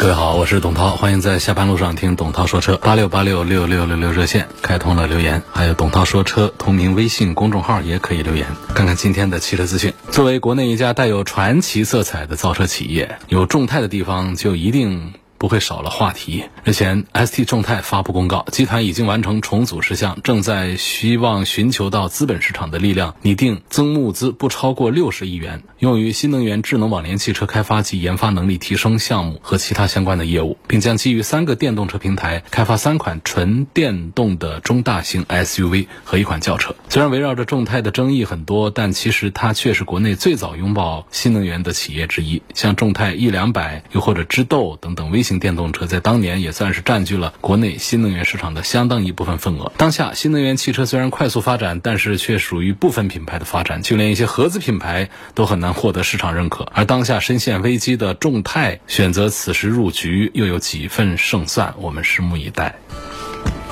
各位好，我是董涛，欢迎在下班路上听董涛说车。八六八六六六六六热线开通了留言，还有董涛说车同名微信公众号也可以留言。看看今天的汽车资讯。作为国内一家带有传奇色彩的造车企业，有众泰的地方就一定。不会少了话题。日前，ST 众泰发布公告，集团已经完成重组事项，正在希望寻求到资本市场的力量，拟定增募资不超过六十亿元，用于新能源智能网联汽车开发及研发能力提升项目和其他相关的业务，并将基于三个电动车平台开发三款纯电动的中大型 SUV 和一款轿车。虽然围绕着众泰的争议很多，但其实它却是国内最早拥抱新能源的企业之一。像众泰 E 两百，又或者知豆等等微。型电动车在当年也算是占据了国内新能源市场的相当一部分份额。当下新能源汽车虽然快速发展，但是却属于部分品牌的发展，就连一些合资品牌都很难获得市场认可。而当下深陷危机的众泰选择此时入局，又有几分胜算？我们拭目以待。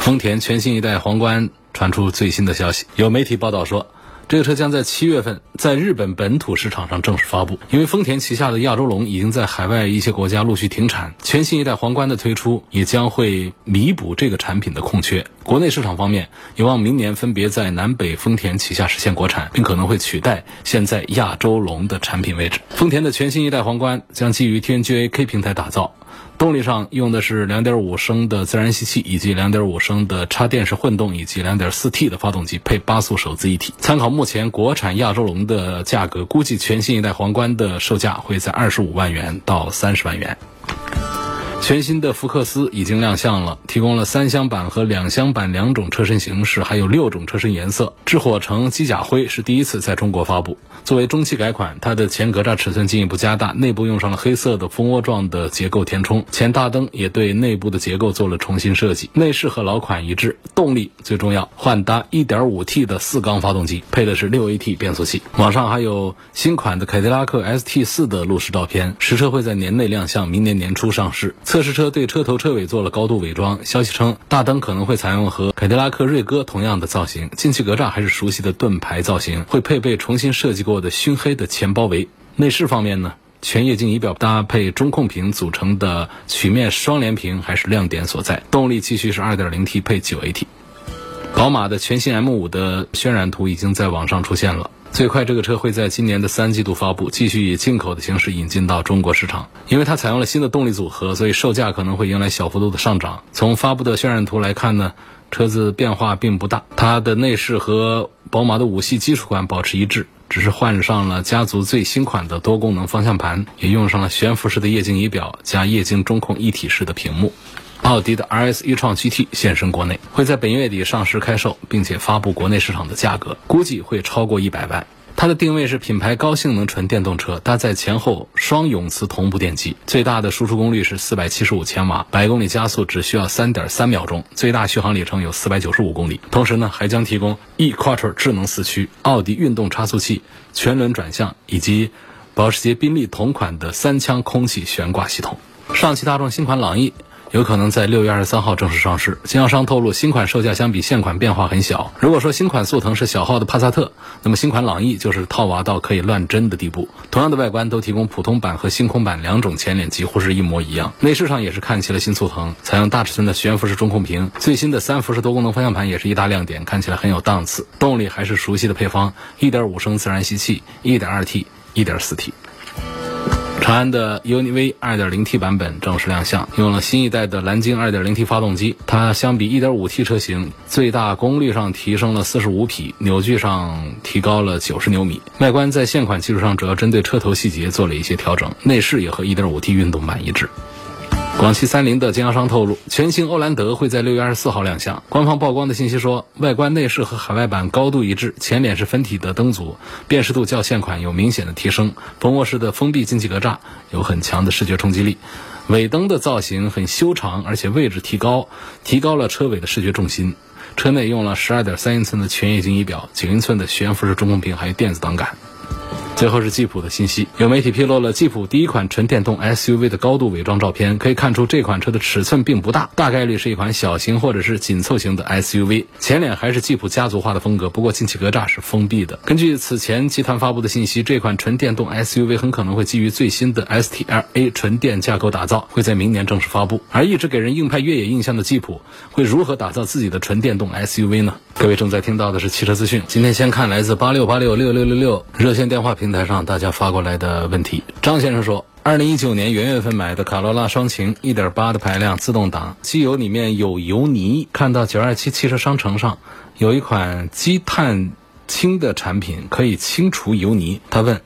丰田全新一代皇冠传出最新的消息，有媒体报道说。这个车将在七月份在日本本土市场上正式发布。因为丰田旗下的亚洲龙已经在海外一些国家陆续停产，全新一代皇冠的推出也将会弥补这个产品的空缺。国内市场方面，有望明年分别在南北丰田旗下实现国产，并可能会取代现在亚洲龙的产品位置。丰田的全新一代皇冠将基于 TNGA K 平台打造。动力上用的是2.5升的自然吸气，以及2.5升的插电式混动，以及 2.4T 的发动机，配八速手自一体。参考目前国产亚洲龙的价格，估计全新一代皇冠的售价会在25万元到30万元。全新的福克斯已经亮相了，提供了三厢版和两厢版两种车身形式，还有六种车身颜色。智火橙机甲灰是第一次在中国发布。作为中期改款，它的前格栅尺寸进一步加大，内部用上了黑色的蜂窝状的结构填充，前大灯也对内部的结构做了重新设计。内饰和老款一致，动力最重要，换搭 1.5T 的四缸发动机，配的是 6AT 变速器。网上还有新款的凯迪拉克 ST4 的路试照片，实车会在年内亮相，明年年初上市。测试车对车头车尾做了高度伪装，消息称大灯可能会采用和凯迪拉克瑞歌同样的造型，进气格栅还是熟悉的盾牌造型，会配备重新设计过的熏黑的前包围。内饰方面呢，全液晶仪表搭配中控屏组成的曲面双联屏还是亮点所在。动力继续是 2.0T 配 9AT。宝马的全新 M5 的渲染图已经在网上出现了。最快这个车会在今年的三季度发布，继续以进口的形式引进到中国市场。因为它采用了新的动力组合，所以售价可能会迎来小幅度的上涨。从发布的渲染图来看呢，车子变化并不大，它的内饰和宝马的五系基础款保持一致，只是换上了家族最新款的多功能方向盘，也用上了悬浮式的液晶仪表加液晶中控一体式的屏幕。奥迪的 RS 一创 GT 现身国内，会在本月底上市开售，并且发布国内市场的价格，估计会超过一百万。它的定位是品牌高性能纯电动车，搭载前后双永磁同步电机，最大的输出功率是四百七十五千瓦，百公里加速只需要三点三秒钟，最大续航里程有四百九十五公里。同时呢，还将提供 eQuattro 智能四驱、奥迪运动差速器、全轮转向以及保时捷宾利同款的三腔空气悬挂系统。上汽大众新款朗逸。有可能在六月二十三号正式上市。经销商透露，新款售价相比现款变化很小。如果说新款速腾是小号的帕萨特，那么新款朗逸就是套娃到可以乱真的地步。同样的外观，都提供普通版和星空版两种前脸，几乎是一模一样。内饰上也是看齐了新速腾，采用大尺寸的悬浮式中控屏，最新的三辐式多功能方向盘也是一大亮点，看起来很有档次。动力还是熟悉的配方，一点五升自然吸气，一点二 T，一点四 T。长安的 UNI-V 2.0T 版本正式亮相，用了新一代的蓝鲸 2.0T 发动机。它相比 1.5T 车型，最大功率上提升了45匹，扭矩上提高了90牛米。外观在现款基础上，主要针对车头细节做了一些调整，内饰也和 1.5T 运动版一致。广汽三菱的经销商透露，全新欧蓝德会在六月二十四号亮相。官方曝光的信息说，外观内饰和海外版高度一致，前脸是分体的灯组，辨识度较现款有明显的提升。蜂窝式的封闭进气格栅有很强的视觉冲击力。尾灯的造型很修长，而且位置提高，提高了车尾的视觉重心。车内用了十二点三英寸的全液晶仪表、九英寸的悬浮式中控屏，还有电子档杆。最后是吉普的信息，有媒体披露了吉普第一款纯电动 SUV 的高度伪装照片，可以看出这款车的尺寸并不大，大概率是一款小型或者是紧凑型的 SUV。前脸还是吉普家族化的风格，不过进气格栅是封闭的。根据此前集团发布的信息，这款纯电动 SUV 很可能会基于最新的 STLA 纯电架构打造，会在明年正式发布。而一直给人硬派越野印象的吉普，会如何打造自己的纯电动 SUV 呢？各位正在听到的是汽车资讯，今天先看来自八六八六六六六六热线电话平台上大家发过来的问题。张先生说，二零一九年元月份买的卡罗拉双擎，一点八的排量自动挡，机油里面有油泥，看到九二七汽车商城上有一款积碳清的产品，可以清除油泥。他问，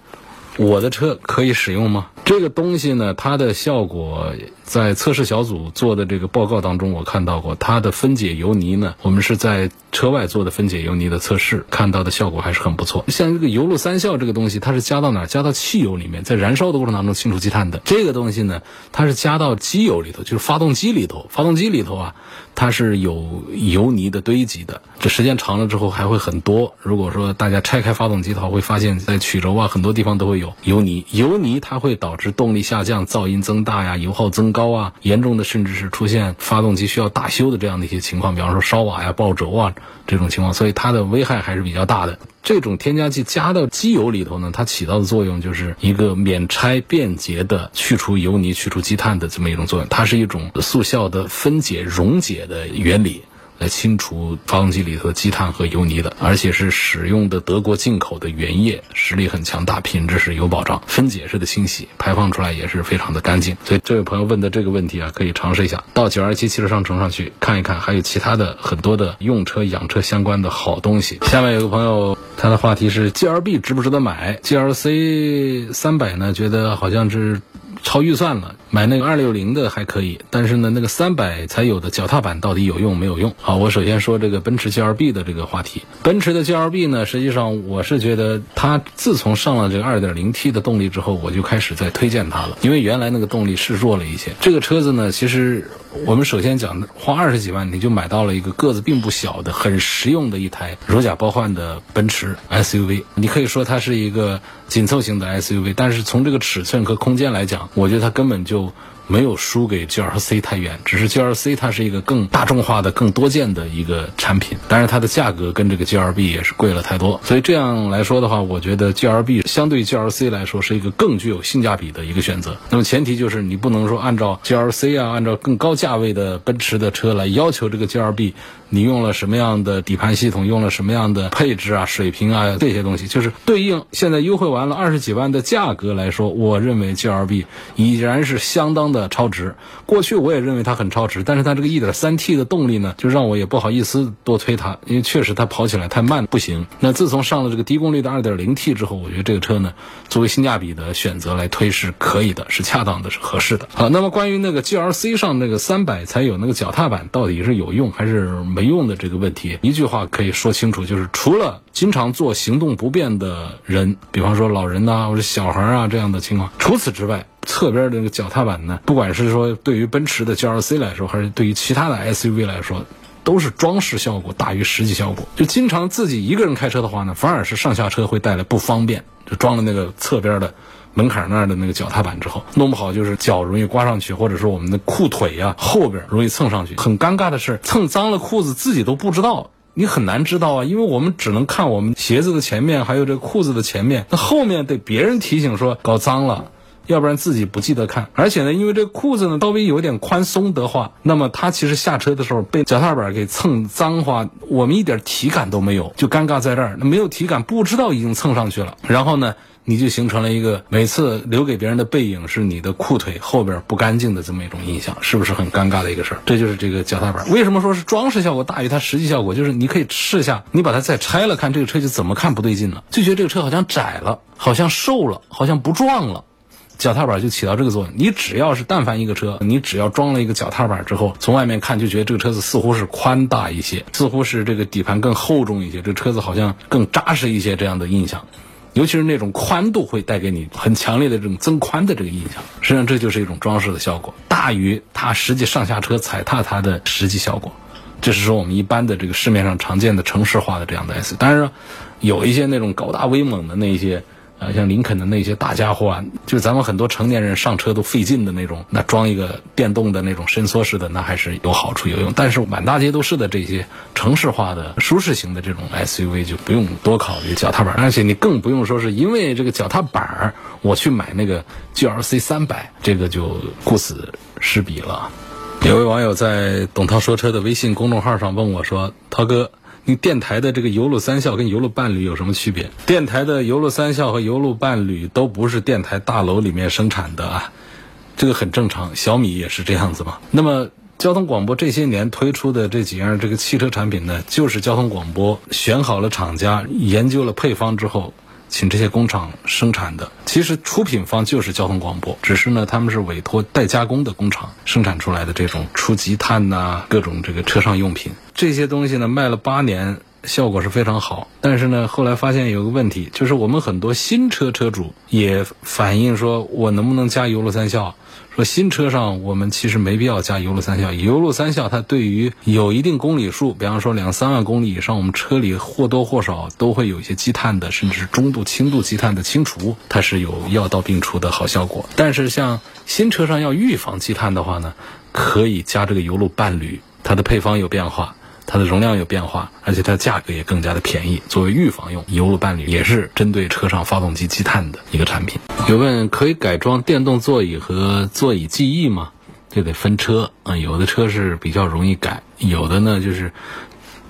我的车可以使用吗？这个东西呢，它的效果在测试小组做的这个报告当中，我看到过它的分解油泥呢。我们是在车外做的分解油泥的测试，看到的效果还是很不错。像这个油路三效这个东西，它是加到哪？加到汽油里面，在燃烧的过程当中清除积碳的。这个东西呢，它是加到机油里头，就是发动机里头。发动机里头啊，它是有油泥的堆积的。这时间长了之后还会很多。如果说大家拆开发动机的话，会发现在曲轴啊很多地方都会有油泥。油泥它会导致动力下降、噪音增大呀、油耗增高高啊，严重的甚至是出现发动机需要大修的这样的一些情况，比方说烧瓦呀、爆轴啊这种情况，所以它的危害还是比较大的。这种添加剂加到机油里头呢，它起到的作用就是一个免拆、便捷的去除油泥、去除积碳的这么一种作用，它是一种速效的分解溶解的原理。来清除发动机里头的积碳和油泥的，而且是使用的德国进口的原液，实力很强大，品质是有保障，分解式的清洗，排放出来也是非常的干净。所以这位朋友问的这个问题啊，可以尝试一下，到九二七汽车商城上去看一看，还有其他的很多的用车养车相关的好东西。下面有个朋友，他的话题是 G L B 值不值得买？G L C 三百呢？觉得好像是。超预算了，买那个二六零的还可以，但是呢，那个三百才有的脚踏板到底有用没有用？好，我首先说这个奔驰 G L B 的这个话题。奔驰的 G L B 呢，实际上我是觉得它自从上了这个二点零 T 的动力之后，我就开始在推荐它了，因为原来那个动力是弱了一些。这个车子呢，其实我们首先讲，花二十几万你就买到了一个个子并不小的、很实用的一台如假包换的奔驰 S U V。你可以说它是一个紧凑型的 S U V，但是从这个尺寸和空间来讲，我觉得它根本就没有输给 G L C 太远，只是 G L C 它是一个更大众化的、更多见的一个产品，但是它的价格跟这个 G L B 也是贵了太多，所以这样来说的话，我觉得 G L B 相对 G L C 来说是一个更具有性价比的一个选择。那么前提就是你不能说按照 G L C 啊，按照更高价位的奔驰的车来要求这个 G L B。你用了什么样的底盘系统？用了什么样的配置啊、水平啊这些东西，就是对应现在优惠完了二十几万的价格来说，我认为 G L B 已然是相当的超值。过去我也认为它很超值，但是它这个一点三 T 的动力呢，就让我也不好意思多推它，因为确实它跑起来太慢不行。那自从上了这个低功率的二点零 T 之后，我觉得这个车呢，作为性价比的选择来推是可以的，是恰当的，是合适的。好，那么关于那个 G L C 上那个三百才有那个脚踏板，到底是有用还是？没用的这个问题，一句话可以说清楚，就是除了经常做行动不便的人，比方说老人呐，或者小孩啊这样的情况，除此之外，侧边的那个脚踏板呢，不管是说对于奔驰的 G L C 来说，还是对于其他的 S U V 来说，都是装饰效果大于实际效果。就经常自己一个人开车的话呢，反而是上下车会带来不方便。就装了那个侧边的。门槛那儿的那个脚踏板之后，弄不好就是脚容易刮上去，或者说我们的裤腿呀后边容易蹭上去。很尴尬的是，蹭脏了裤子自己都不知道，你很难知道啊，因为我们只能看我们鞋子的前面，还有这裤子的前面，那后面得别人提醒说搞脏了，要不然自己不记得看。而且呢，因为这裤子呢稍微有点宽松的话，那么它其实下车的时候被脚踏板给蹭脏话，我们一点体感都没有，就尴尬在这儿。那没有体感，不知道已经蹭上去了。然后呢？你就形成了一个每次留给别人的背影是你的裤腿后边不干净的这么一种印象，是不是很尴尬的一个事儿？这就是这个脚踏板。为什么说是装饰效果大于它实际效果？就是你可以试下，你把它再拆了看，这个车就怎么看不对劲了，就觉得这个车好像窄了，好像瘦了，好像不壮了。脚踏板就起到这个作用。你只要是但凡一个车，你只要装了一个脚踏板之后，从外面看就觉得这个车子似乎是宽大一些，似乎是这个底盘更厚重一些，这车子好像更扎实一些这样的印象。尤其是那种宽度会带给你很强烈的这种增宽的这个印象。实际上这就是一种装饰的效果，大于它实际上下车踩踏它的实际效果。这是说我们一般的这个市面上常见的城市化的这样的 S，当然有一些那种高大威猛的那些。啊，像林肯的那些大家伙啊，就咱们很多成年人上车都费劲的那种，那装一个电动的那种伸缩式的，那还是有好处有用。但是满大街都是的这些城市化的舒适型的这种 SUV 就不用多考虑脚踏板，而且你更不用说是因为这个脚踏板儿我去买那个 GLC 三百，这个就顾此失彼了。有位网友在董涛说车的微信公众号上问我说：“涛哥。”你电台的这个油路三效跟油路伴侣有什么区别？电台的油路三效和油路伴侣都不是电台大楼里面生产的啊，这个很正常。小米也是这样子嘛。那么交通广播这些年推出的这几样这个汽车产品呢，就是交通广播选好了厂家，研究了配方之后。请这些工厂生产的，其实出品方就是交通广播，只是呢，他们是委托代加工的工厂生产出来的这种除积碳呐，各种这个车上用品，这些东西呢卖了八年，效果是非常好。但是呢，后来发现有个问题，就是我们很多新车车主也反映说，我能不能加油路三效？说新车上我们其实没必要加油路三效，油路三效它对于有一定公里数，比方说两三万公里以上，我们车里或多或少都会有一些积碳的，甚至是中度、轻度积碳的清除，它是有药到病除的好效果。但是像新车上要预防积碳的话呢，可以加这个油路伴侣，它的配方有变化。它的容量有变化，而且它的价格也更加的便宜。作为预防用，油路伴侣也是针对车上发动机积碳的一个产品。有问可以改装电动座椅和座椅记忆吗？这得分车啊，有的车是比较容易改，有的呢就是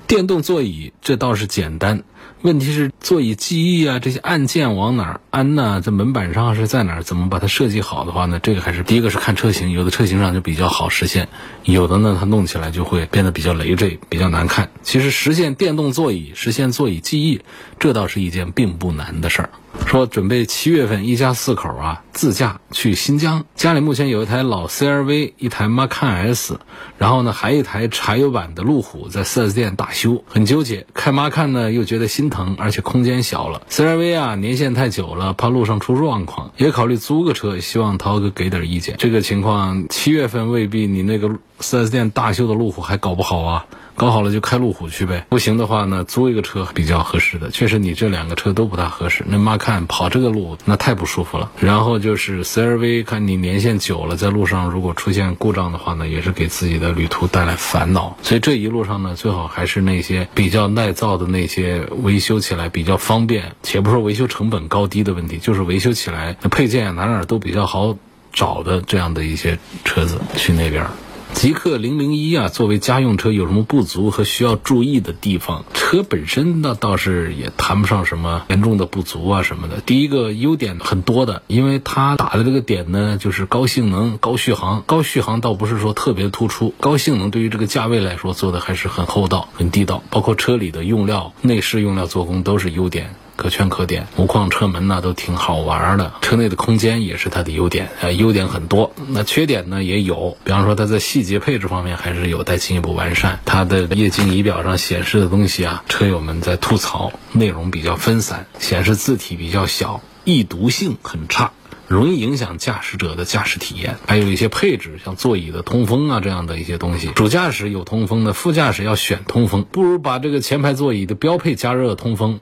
电动座椅，这倒是简单。问题是座椅记忆啊，这些按键往哪儿安呢？在门板上是在哪儿？怎么把它设计好的话呢？这个还是第一个是看车型，有的车型上就比较好实现，有的呢它弄起来就会变得比较累赘，比较难看。其实实现电动座椅，实现座椅记忆，这倒是一件并不难的事儿。说准备七月份一家四口啊自驾去新疆，家里目前有一台老 CRV，一台 Macan S，然后呢还一台柴油版的路虎在 4S 店大修，很纠结。开 Macan 呢又觉得心疼，而且空间小了。CRV 啊年限太久了，怕路上出状况，也考虑租个车，希望涛哥给点意见。这个情况七月份未必你那个 4S 店大修的路虎还搞不好啊。搞好了就开路虎去呗，不行的话呢，租一个车比较合适的。确实，你这两个车都不大合适。那妈看跑这个路那太不舒服了。然后就是 CRV，看你年限久了，在路上如果出现故障的话呢，也是给自己的旅途带来烦恼。所以这一路上呢，最好还是那些比较耐造的那些，维修起来比较方便。且不说维修成本高低的问题，就是维修起来那配件哪哪都比较好找的这样的一些车子去那边。极氪零零一啊，作为家用车有什么不足和需要注意的地方？车本身呢倒是也谈不上什么严重的不足啊什么的。第一个优点很多的，因为它打的这个点呢，就是高性能、高续航。高续航倒不是说特别突出，高性能对于这个价位来说做的还是很厚道、很地道。包括车里的用料、内饰用料、做工都是优点。可圈可点，无框车门呢都挺好玩的，车内的空间也是它的优点，呃，优点很多。那缺点呢也有，比方说它在细节配置方面还是有待进一步完善。它的液晶仪表上显示的东西啊，车友们在吐槽，内容比较分散，显示字体比较小，易读性很差，容易影响驾驶者的驾驶体验。还有一些配置，像座椅的通风啊这样的一些东西，主驾驶有通风的，副驾驶要选通风，不如把这个前排座椅的标配加热通风。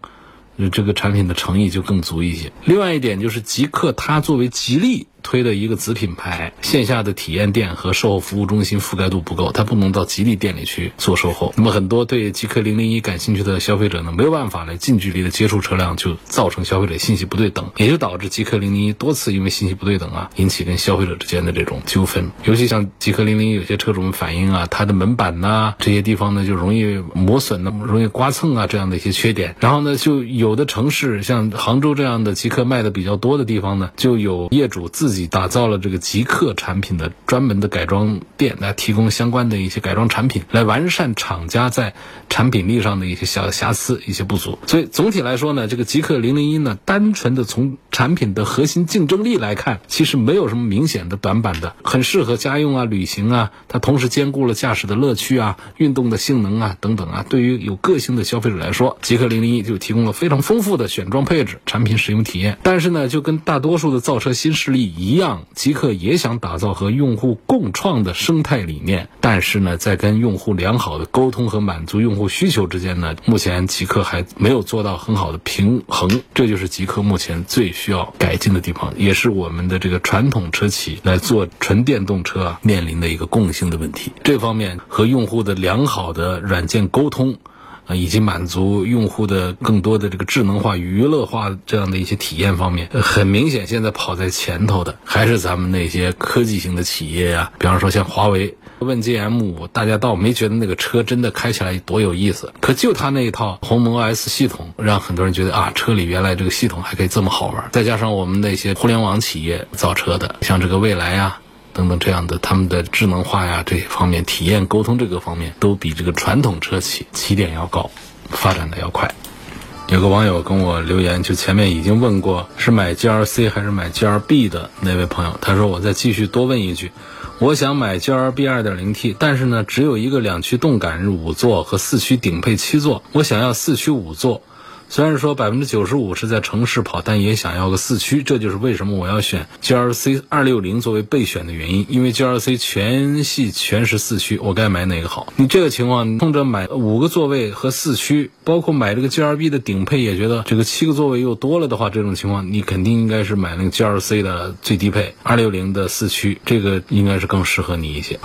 这个产品的诚意就更足一些。另外一点就是极客，它作为吉利。推的一个子品牌，线下的体验店和售后服务中心覆盖度不够，它不能到吉利店里去做售后。那么很多对极氪零零一感兴趣的消费者呢，没有办法来近距离的接触车辆，就造成消费者信息不对等，也就导致极氪零零一多次因为信息不对等啊，引起跟消费者之间的这种纠纷。尤其像极氪零零一有些车主们反映啊，它的门板呐这些地方呢就容易磨损那么，容易刮蹭啊这样的一些缺点。然后呢，就有的城市像杭州这样的极客卖的比较多的地方呢，就有业主自己。己打造了这个极客产品的专门的改装店，来提供相关的一些改装产品，来完善厂家在产品力上的一些小瑕疵、一些不足。所以总体来说呢，这个极客零零一呢，单纯的从产品的核心竞争力来看，其实没有什么明显的短板的，很适合家用啊、旅行啊。它同时兼顾了驾驶的乐趣啊、运动的性能啊等等啊。对于有个性的消费者来说，极客零零一就提供了非常丰富的选装配置、产品使用体验。但是呢，就跟大多数的造车新势力一，一样极客也想打造和用户共创的生态理念。但是呢，在跟用户良好的沟通和满足用户需求之间呢，目前极客还没有做到很好的平衡。这就是极客目前最需要改进的地方，也是我们的这个传统车企来做纯电动车啊面临的一个共性的问题。这方面和用户的良好的软件沟通。啊，以及满足用户的更多的这个智能化、娱乐化这样的一些体验方面，很明显，现在跑在前头的还是咱们那些科技型的企业呀。比方说像华为，问界 M 五，大家倒没觉得那个车真的开起来多有意思，可就它那一套鸿蒙 OS 系统，让很多人觉得啊，车里原来这个系统还可以这么好玩。再加上我们那些互联网企业造车的，像这个蔚来呀。等等这样的，他们的智能化呀这些方面，体验沟通这个方面，都比这个传统车企起点要高，发展的要快。有个网友跟我留言，就前面已经问过是买 GLC 还是买 GLB 的那位朋友，他说我再继续多问一句，我想买 GLB 2.0T，但是呢只有一个两驱动感五座和四驱顶配七座，我想要四驱五座。虽然说百分之九十五是在城市跑，但也想要个四驱，这就是为什么我要选 GLC 二六零作为备选的原因。因为 GLC 全系全是四驱，我该买哪个好？你这个情况，冲着买五个座位和四驱，包括买这个 GLB 的顶配，也觉得这个七个座位又多了的话，这种情况你肯定应该是买那个 GLC 的最低配二六零的四驱，这个应该是更适合你一些。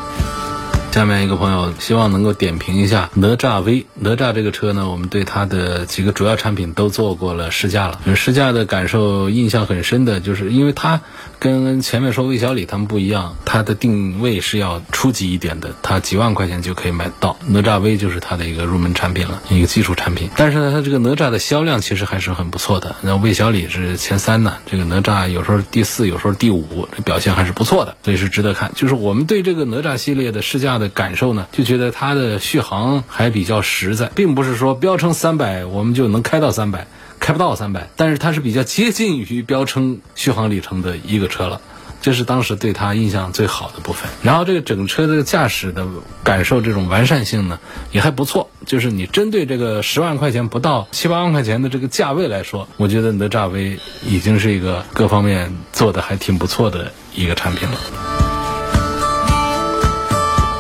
下面一个朋友希望能够点评一下哪吒 V。哪吒这个车呢，我们对它的几个主要产品都做过了试驾了。试驾的感受印象很深的，就是因为它跟前面说魏小李他们不一样，它的定位是要初级一点的，它几万块钱就可以买到。哪吒 V 就是它的一个入门产品了，一个基础产品。但是呢，它这个哪吒的销量其实还是很不错的。那魏小李是前三呢，这个哪吒有时候第四，有时候第五，这表现还是不错的，所以是值得看。就是我们对这个哪吒系列的试驾。的感受呢，就觉得它的续航还比较实在，并不是说标称三百我们就能开到三百，开不到三百，但是它是比较接近于标称续航里程的一个车了，这是当时对它印象最好的部分。然后这个整车的驾驶的感受，这种完善性呢也还不错。就是你针对这个十万块钱不到七八万块钱的这个价位来说，我觉得哪吒 V 已经是一个各方面做的还挺不错的一个产品了。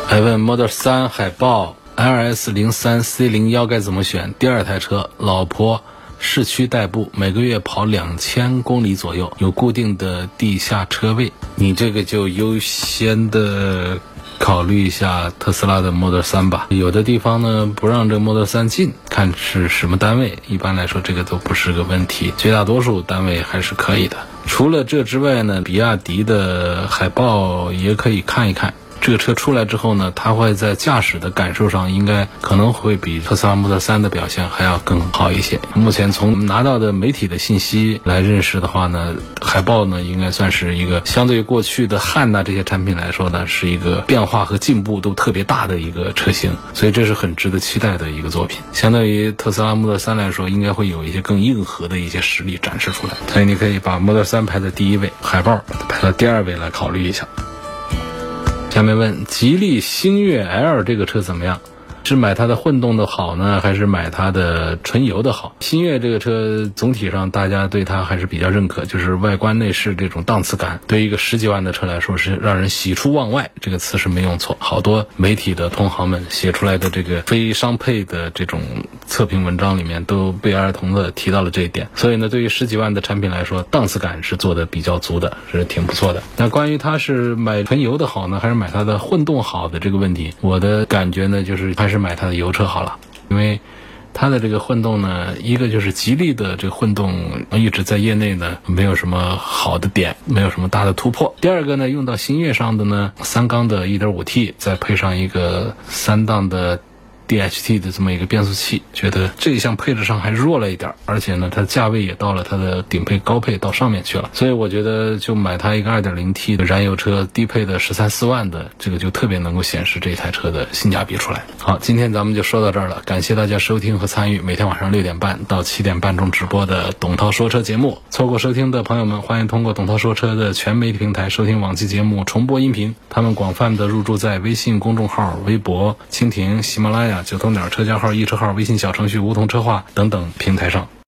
还问 Model 3海豹 LS 零三 C 零幺该怎么选？第二台车，老婆市区代步，每个月跑两千公里左右，有固定的地下车位。你这个就优先的考虑一下特斯拉的 Model 3吧。有的地方呢不让这 Model 3进，看是什么单位。一般来说，这个都不是个问题，绝大多数单位还是可以的。除了这之外呢，比亚迪的海豹也可以看一看。这个车出来之后呢，它会在驾驶的感受上，应该可能会比特斯拉 Model 3的表现还要更好一些。目前从拿到的媒体的信息来认识的话呢，海豹呢应该算是一个相对于过去的汉呐这些产品来说呢，是一个变化和进步都特别大的一个车型，所以这是很值得期待的一个作品。相对于特斯拉 Model 3来说，应该会有一些更硬核的一些实力展示出来。所以你可以把 Model 3排在第一位，海豹排到第二位来考虑一下。下面问吉利星越 L 这个车怎么样？是买它的混动的好呢，还是买它的纯油的好？星越这个车总体上大家对它还是比较认可，就是外观内饰这种档次感，对于一个十几万的车来说是让人喜出望外。这个词是没用错，好多媒体的同行们写出来的这个非商配的这种测评文章里面都不约而同的提到了这一点。所以呢，对于十几万的产品来说，档次感是做的比较足的，是挺不错的。那关于它是买纯油的好呢，还是买它的混动好的这个问题，我的感觉呢，就是还是。买它的油车好了，因为它的这个混动呢，一个就是吉利的这个混动一直在业内呢没有什么好的点，没有什么大的突破。第二个呢，用到星越上的呢，三缸的 1.5T，再配上一个三档的。DHT 的这么一个变速器，觉得这一项配置上还弱了一点，而且呢，它价位也到了它的顶配、高配到上面去了，所以我觉得就买它一个 2.0T 的燃油车，低配的十三四万的，这个就特别能够显示这台车的性价比出来。好，今天咱们就说到这儿了，感谢大家收听和参与每天晚上六点半到七点半钟直播的董涛说车节目。错过收听的朋友们，欢迎通过董涛说车的全媒体平台收听往期节目重播音频，他们广泛的入驻在微信公众号、微博、蜻蜓、喜马拉雅、九头鸟车架号、易车号、微信小程序梧桐车话等等平台上。